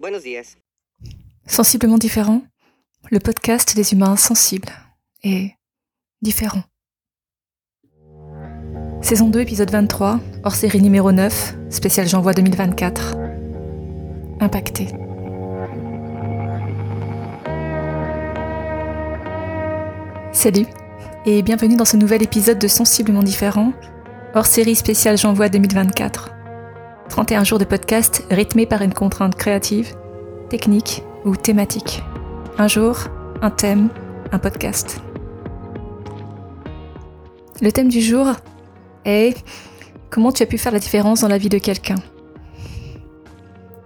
Buenos días. Sensiblement différent, le podcast des humains sensibles et différents. Saison 2, épisode 23, hors série numéro 9, spécial J'envoie 2024. Impacté. Salut et bienvenue dans ce nouvel épisode de Sensiblement différent, hors série spéciale J'envoie 2024. 31 jours de podcast rythmés par une contrainte créative, technique ou thématique. Un jour, un thème, un podcast. Le thème du jour est comment tu as pu faire la différence dans la vie de quelqu'un?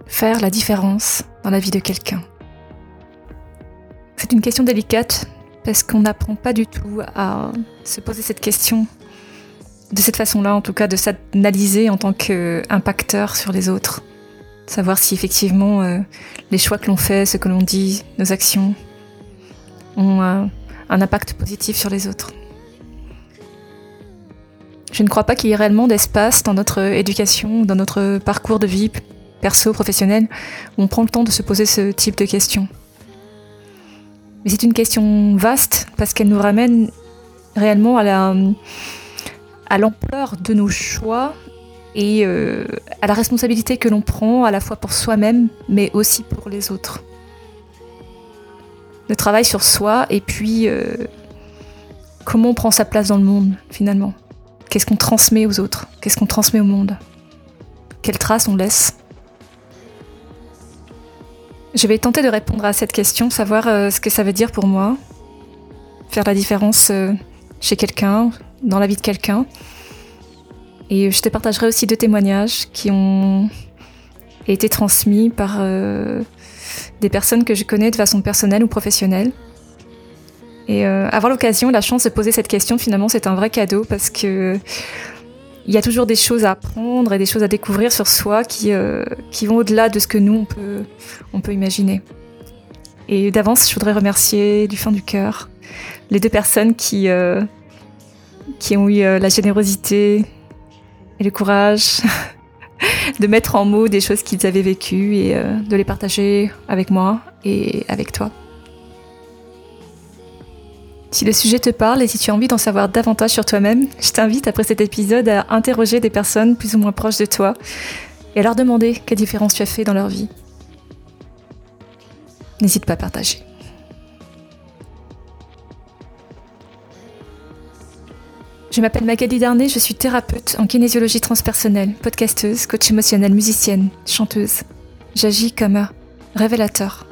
Faire la différence dans la vie de quelqu'un. C'est une question délicate parce qu'on n'apprend pas du tout à se poser cette question de cette façon-là, en tout cas, de s'analyser en tant qu'impacteur sur les autres. Savoir si effectivement euh, les choix que l'on fait, ce que l'on dit, nos actions ont euh, un impact positif sur les autres. Je ne crois pas qu'il y ait réellement d'espace dans notre éducation, dans notre parcours de vie perso, professionnel, où on prend le temps de se poser ce type de questions. Mais c'est une question vaste parce qu'elle nous ramène réellement à la, à l'ampleur de nos choix et euh, à la responsabilité que l'on prend à la fois pour soi-même mais aussi pour les autres. Le travail sur soi et puis euh, comment on prend sa place dans le monde finalement. Qu'est-ce qu'on transmet aux autres? Qu'est-ce qu'on transmet au monde? Quelles traces on laisse? Je vais tenter de répondre à cette question, savoir euh, ce que ça veut dire pour moi, faire la différence chez quelqu'un, dans la vie de quelqu'un. Et je te partagerai aussi deux témoignages qui ont été transmis par euh, des personnes que je connais de façon personnelle ou professionnelle. Et euh, avoir l'occasion, la chance de poser cette question, finalement, c'est un vrai cadeau parce que il y a toujours des choses à apprendre et des choses à découvrir sur soi qui, euh, qui vont au-delà de ce que nous, on peut, on peut imaginer. Et d'avance, je voudrais remercier du fond du cœur les deux personnes qui, qui ont eu euh, la générosité et le courage de mettre en mots des choses qu'ils avaient vécues et euh, de les partager avec moi et avec toi. Si le sujet te parle et si tu as envie d'en savoir davantage sur toi-même, je t'invite après cet épisode à interroger des personnes plus ou moins proches de toi et à leur demander quelle différence tu as fait dans leur vie. N'hésite pas à partager. Je m'appelle Magali Darnay, je suis thérapeute en kinésiologie transpersonnelle, podcasteuse, coach émotionnel, musicienne, chanteuse. J'agis comme un révélateur.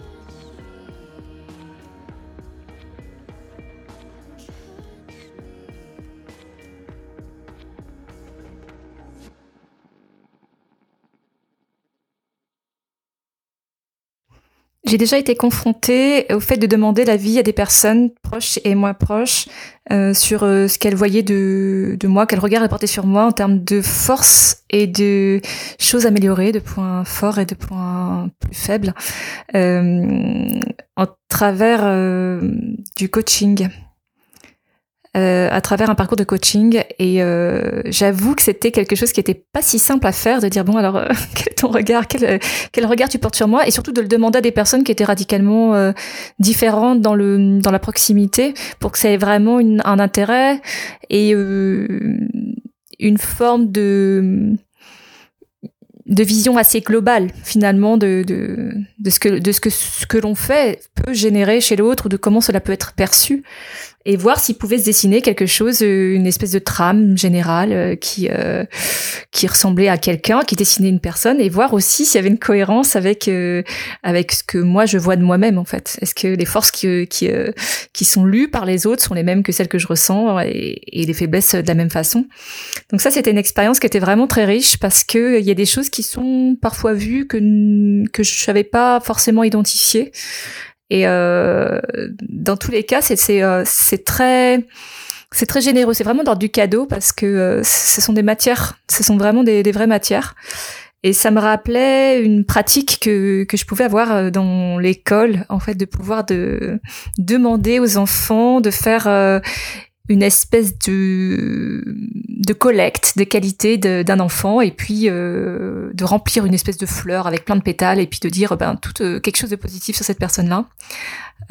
J'ai déjà été confrontée au fait de demander l'avis à des personnes proches et moins proches euh, sur euh, ce qu'elles voyaient de, de moi, quel regard elles portaient sur moi en termes de force et de choses améliorées, de points forts et de points plus faibles, euh, en travers euh, du coaching. Euh, à travers un parcours de coaching. Et euh, j'avoue que c'était quelque chose qui était pas si simple à faire de dire bon alors euh, quel est ton regard quel, quel regard tu portes sur moi? Et surtout de le demander à des personnes qui étaient radicalement différentes dans le dans la proximité pour que ça ait vraiment une, un intérêt et une forme de de vision assez globale finalement de, de, de ce que de ce que ce que l'on fait peut générer chez l'autre ou de comment cela peut être perçu et voir s'il pouvait se dessiner quelque chose, euh, une espèce de trame générale euh, qui euh, qui ressemblait à quelqu'un, qui dessinait une personne, et voir aussi s'il y avait une cohérence avec avec ce que moi je vois de moi-même en fait. Est-ce que les forces qui qui qui sont lues par les autres sont les mêmes que celles que je ressens et, et les faiblesses de la même façon? Donc ça c'était une expérience qui était vraiment très riche parce que il y a des choses qui sont parfois vues que que je savais pas forcément identifier et euh, dans tous les cas, c'est euh, c'est très c'est très généreux. C'est vraiment dans du cadeau parce que euh, ce sont des matières, ce sont vraiment des, vraies matières. Et ça me rappelait une pratique que, que je pouvais avoir dans l'école, en fait, de pouvoir de demander aux enfants de faire une espèce de, de collecte de qualité d'un enfant et puis euh, de remplir une espèce de fleur avec plein de pétales et puis de dire ben tout euh, quelque chose de positif sur cette personne-là.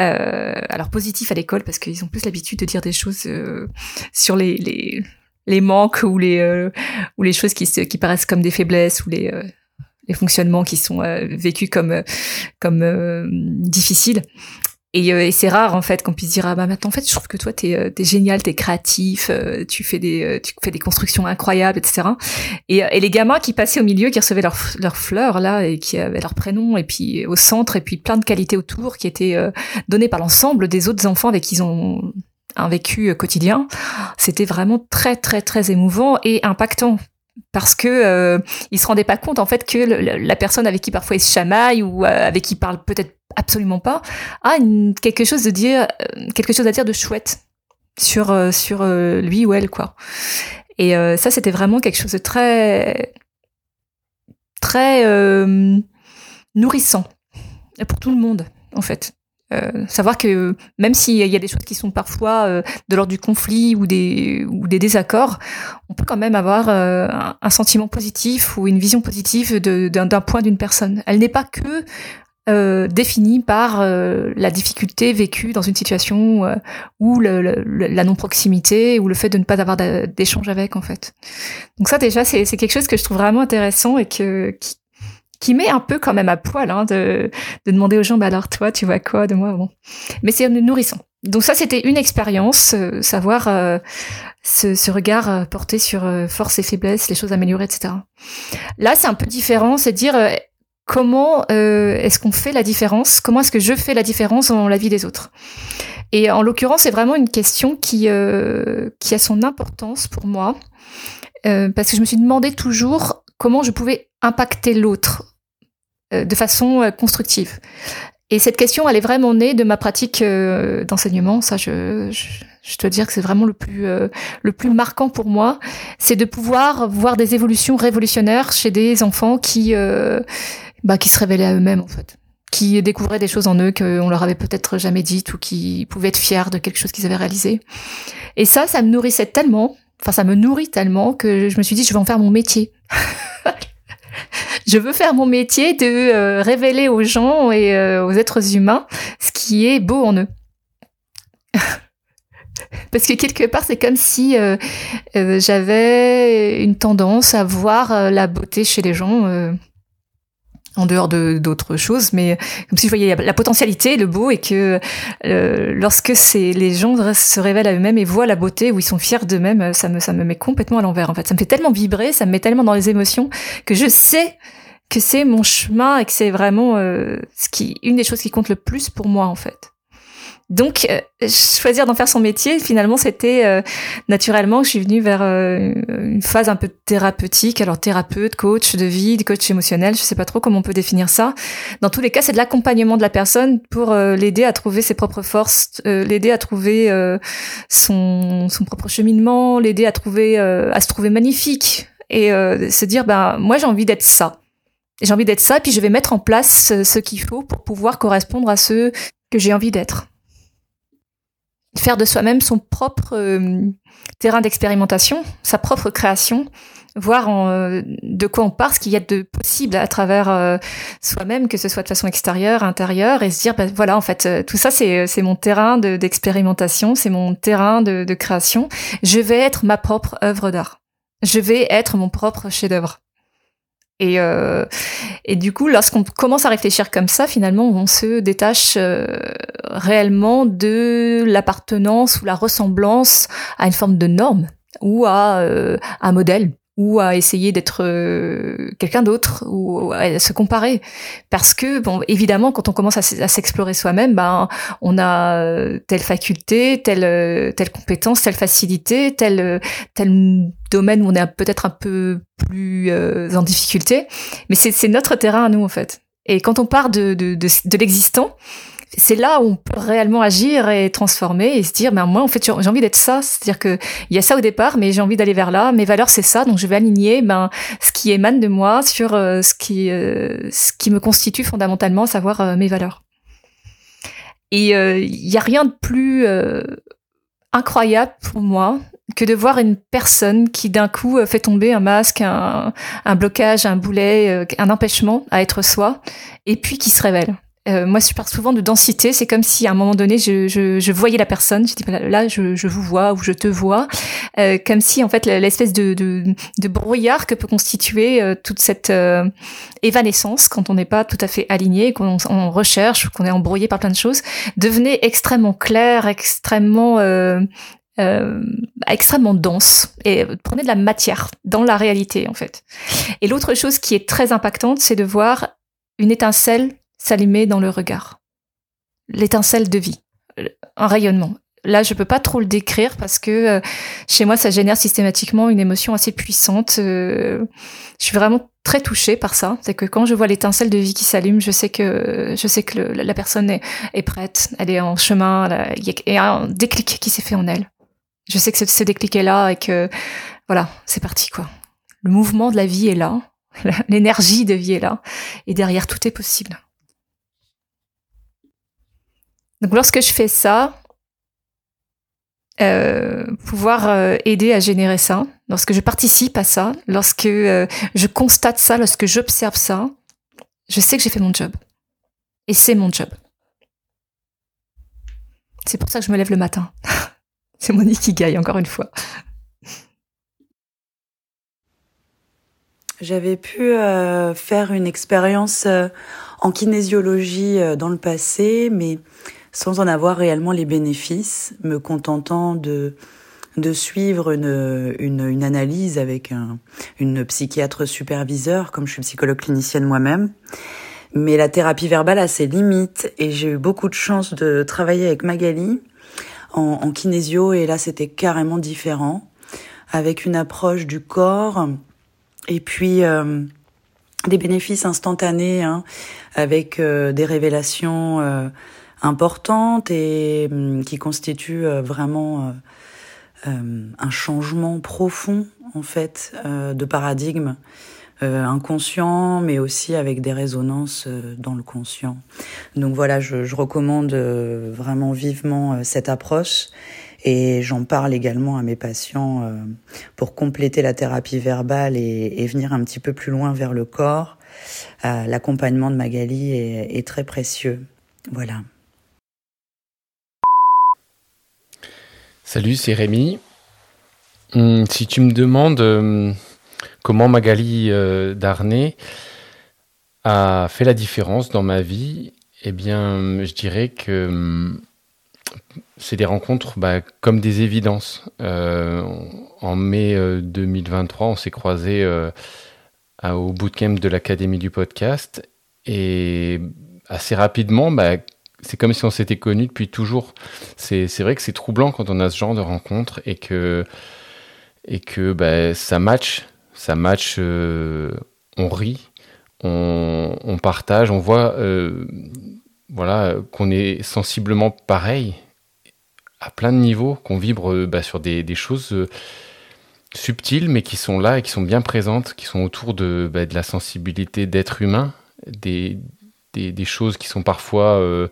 Euh, alors positif à l'école parce qu'ils ont plus l'habitude de dire des choses euh, sur les, les, les manques ou les euh, ou les choses qui qui paraissent comme des faiblesses ou les les fonctionnements qui sont vécus comme comme difficiles et, euh, et c'est rare en fait qu'on puisse dire ah bah maintenant en fait je trouve que toi t'es euh, es génial t'es créatif euh, tu fais des tu fais des constructions incroyables etc et, et les gamins qui passaient au milieu qui recevaient leurs leurs fleurs là et qui avaient leur prénom et puis au centre et puis plein de qualités autour qui étaient données par l'ensemble des autres enfants avec qui ils ont un vécu quotidien c'était vraiment très très très émouvant et impactant parce que euh, se rendaient pas compte en fait que la personne avec qui parfois ils se chamaillent ou avec qui ils parlent peut-être absolument pas, a quelque chose de dire, euh, quelque chose à dire de chouette sur euh, sur euh, lui ou elle quoi. Et ça c'était vraiment quelque chose de très très nourrissant pour tout le monde en fait. Savoir que même s'il y a des choses qui sont parfois de l'ordre du conflit ou des, ou des désaccords, on peut quand même avoir un, sentiment positif ou une vision positive d'un point d'une personne. Elle n'est pas que euh, définie par euh, la difficulté vécue dans une situation euh, ou la non-proximité ou le fait de ne pas avoir d'échange avec en fait. Donc ça déjà c'est quelque chose que je trouve vraiment intéressant et que qui met un peu quand même à poil hein, de, de demander aux gens bah alors toi tu vois quoi de moi bon. Mais c'est nourrissant. Donc ça c'était une expérience, euh, savoir ce, ce, regard porté sur force et faiblesse, les choses améliorées, etc. Là c'est un peu différent, c'est dire comment euh, est-ce qu'on fait la différence? Comment est-ce que je fais la différence dans la vie des autres? Et en l'occurrence, c'est vraiment une question qui, euh, qui a son importance pour moi, euh, parce que je me suis demandé toujours comment je pouvais impacter l'autre de façon constructive. Et cette question, elle est vraiment née de ma pratique d'enseignement. Ça, je, je, je, dois dire que c'est vraiment le plus, le plus marquant pour moi. C'est de pouvoir voir des évolutions révolutionnaires chez des enfants qui, bah, qui se révélaient à eux-mêmes en fait, qui découvraient des choses en eux qu'on leur avait peut-être jamais dites ou qui pouvaient être fiers de quelque chose qu'ils avaient réalisé. Et ça, ça me nourrissait tellement, enfin ça me nourrit tellement que je me suis dit je vais en faire mon métier. je veux faire mon métier de euh, révéler aux gens et euh, aux êtres humains ce qui est beau en eux. Parce que quelque part, c'est comme si euh, j'avais une tendance à voir la beauté chez les gens en dehors de d'autres choses, mais comme si je voyais la potentialité, le beau, et que euh, lorsque c'est les gens se révèlent à eux-mêmes et voient la beauté, où ils sont fiers d'eux-mêmes, ça me ça me met complètement à l'envers. En fait, ça me fait tellement vibrer, ça me met tellement dans les émotions que je sais que c'est mon chemin et que c'est vraiment euh, ce qui une des choses qui compte le plus pour moi en fait. Donc, euh, choisir d'en faire son métier, finalement, c'était euh, naturellement que je suis venue vers euh, une phase un peu thérapeutique. Alors, thérapeute, coach de vie, coach émotionnel, je sais pas trop comment on peut définir ça. Dans tous les cas, c'est de l'accompagnement de la personne pour l'aider à trouver ses propres forces, l'aider à trouver son, son propre cheminement, l'aider à trouver, à se trouver magnifique et se dire, ben, moi, j'ai envie d'être ça. J'ai envie d'être ça, puis je vais mettre en place ce qu'il faut pour pouvoir correspondre à ce que j'ai envie d'être faire de soi-même son propre euh, terrain d'expérimentation, sa propre création, voir euh, de quoi on part, ce qu'il y a de possible à travers euh, soi-même, que ce soit de façon extérieure, intérieure, et se dire, ben, voilà, en fait, tout ça, c'est, mon terrain d'expérimentation, c'est mon terrain de, de création. Je vais être ma propre œuvre d'art. Je vais être mon propre chef-d'œuvre. Et, euh, et du coup, lorsqu'on commence à réfléchir comme ça, finalement, on se détache euh, réellement de l'appartenance ou la ressemblance à une forme de norme ou à euh, un modèle ou à essayer d'être euh, quelqu'un d'autre ou à se comparer. Parce que bon évidemment quand on commence à s'explorer soi-même ben on a euh, telle faculté telle euh, telle compétence telle facilité tel tel domaine où on est peut-être un peu plus en difficulté. Mais c'est notre terrain à nous en fait. Et quand on part de de, de, de l'existant c'est là où on peut réellement agir et transformer et se dire, ben moi en fait j'ai envie d'être ça, c'est-à-dire que il y a ça au départ, mais j'ai envie d'aller vers là. Mes valeurs c'est ça, donc je vais aligner ben ce qui émane de moi sur euh, ce qui euh, ce qui me constitue fondamentalement, savoir euh, mes valeurs. Et il y a rien de plus incroyable pour moi que de voir une personne qui d'un coup fait tomber un masque, un, un blocage, un boulet, un empêchement à être soi, et puis qui se révèle. Euh, moi, je parle souvent de densité. C'est comme si à un moment donné, je, je, je voyais la personne. Je dis là, je, je, vous vois ou je te vois, euh, comme si en fait l'espèce de, de, de, brouillard que peut constituer euh, toute cette euh, évanescence quand on n'est pas tout à fait aligné, qu'on on recherche, qu'on est embrouillé par plein de choses, devenait extrêmement clair, extrêmement euh, extrêmement dense et prenait de la matière dans la réalité en fait. Et l'autre chose qui est très impactante, c'est de voir une étincelle s'allumer dans le regard. L'étincelle de vie, un rayonnement. Là, je peux pas trop le décrire parce que euh, chez moi, ça génère systématiquement une émotion assez puissante. Euh, je suis vraiment très touchée par ça. C'est que quand je vois l'étincelle de vie qui s'allume, je sais que je sais que la personne est, prête, elle est en chemin. Il y, a un déclic qui s'est fait en elle. Je sais que ce, ce déclic est là et que voilà, c'est parti quoi. Le mouvement de la vie est là, l'énergie de vie est là, et derrière tout est possible. Donc lorsque je fais ça, euh, pouvoir euh, aider à générer ça, lorsque je participe à ça, lorsque euh, je constate ça, lorsque j'observe ça, je sais que j'ai fait mon job. Et c'est mon job. C'est pour ça que je me lève le matin. c'est mon ikigai, encore une fois. J'avais pu faire une expérience en kinésiologie dans le passé, mais sans en avoir réellement les bénéfices, me contentant de de suivre une, une, une analyse avec un, une psychiatre superviseur, comme je suis psychologue clinicienne moi-même. Mais la thérapie verbale a ses limites et j'ai eu beaucoup de chance de travailler avec Magali en, en kinésio et là c'était carrément différent, avec une approche du corps et puis euh, des bénéfices instantanés, hein, avec euh, des révélations. Euh, importante et hum, qui constitue euh, vraiment euh, euh, un changement profond en fait de paradigme inconscient, mais aussi avec des résonances dans le conscient. Donc voilà, je, je recommande vraiment vivement cette approche et j'en parle également à mes patients pour compléter la thérapie verbale et, et, venir un petit peu plus loin vers le corps. L'accompagnement de Magali est, est très précieux. Voilà. Salut, c'est Rémi. Hum, si tu me demandes hum, comment Magali euh, Darnay a fait la différence dans ma vie, eh bien, je dirais que hum, c'est des rencontres bah, comme des évidences. Euh, en mai 2023, euh, on s'est croisés au bootcamp de l'Académie du podcast et assez rapidement, bah, c'est comme si on s'était connus depuis toujours. C'est vrai que c'est troublant quand on a ce genre de rencontre et que, et que bah, ça match, ça match, euh, on rit, on, on, partage, on voit euh, voilà, qu'on est sensiblement pareil à plein de niveaux, qu'on vibre bah, sur des, des choses euh, subtiles mais qui sont là et qui sont bien présentes, qui sont autour de, bah, de la sensibilité d'être humain, des, des, choses qui sont parfois euh,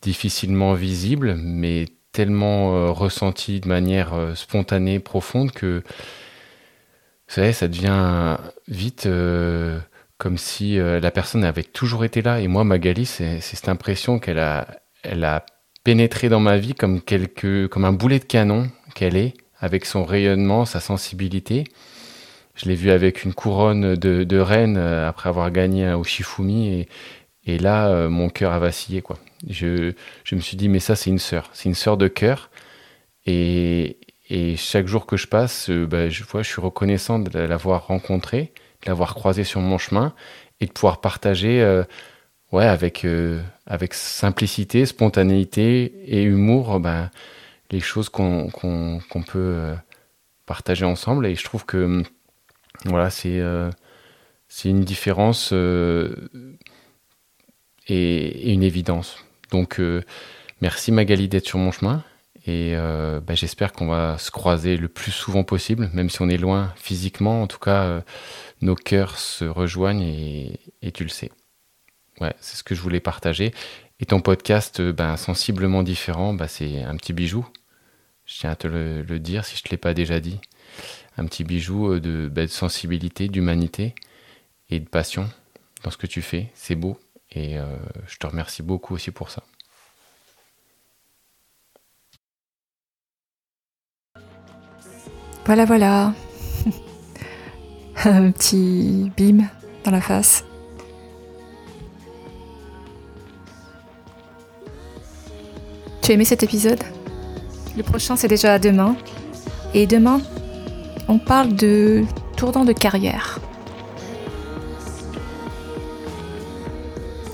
difficilement visibles, mais tellement euh, ressenties de manière euh, spontanée, profonde, que vous savez, ça devient vite comme si la personne avait toujours été là. Et moi, Magali, c'est cette impression qu'elle a, elle a pénétré dans ma vie comme, quelque, comme un boulet de canon qu'elle est, avec son rayonnement, sa sensibilité. Je l'ai vu avec une couronne de, de reine après avoir gagné au Shifumi et, et là, euh, mon cœur a vacillé. Je, me suis dit, mais ça, c'est une sœur. C'est une sœur de cœur. Et, chaque jour que je passe, euh, bah, je, suis reconnaissant de l'avoir rencontrée, de l'avoir croisée sur mon chemin et de pouvoir partager euh, ouais, avec, simplicité, spontanéité et humour ben, les choses qu'on peut partager ensemble. Et je trouve que voilà, c'est une différence et, une évidence. Donc euh, merci Magali d'être sur mon chemin et euh, bah, j'espère qu'on va se croiser le plus souvent possible, même si on est loin physiquement. En tout cas, euh, nos cœurs se rejoignent et, tu le sais. Ouais, c'est ce que je voulais partager. Et ton podcast, ben, sensiblement différent, bah, c'est un petit bijou. Je tiens à te le, dire si je ne te l'ai pas déjà dit. Un petit bijou bah, de sensibilité, d'humanité et de passion dans ce que tu fais. C'est beau et je te remercie beaucoup aussi pour ça. Voilà, voilà. Un petit bim dans la face. Tu as aimé cet épisode? Le prochain, c'est déjà demain. Et demain, on parle de tournant de carrière.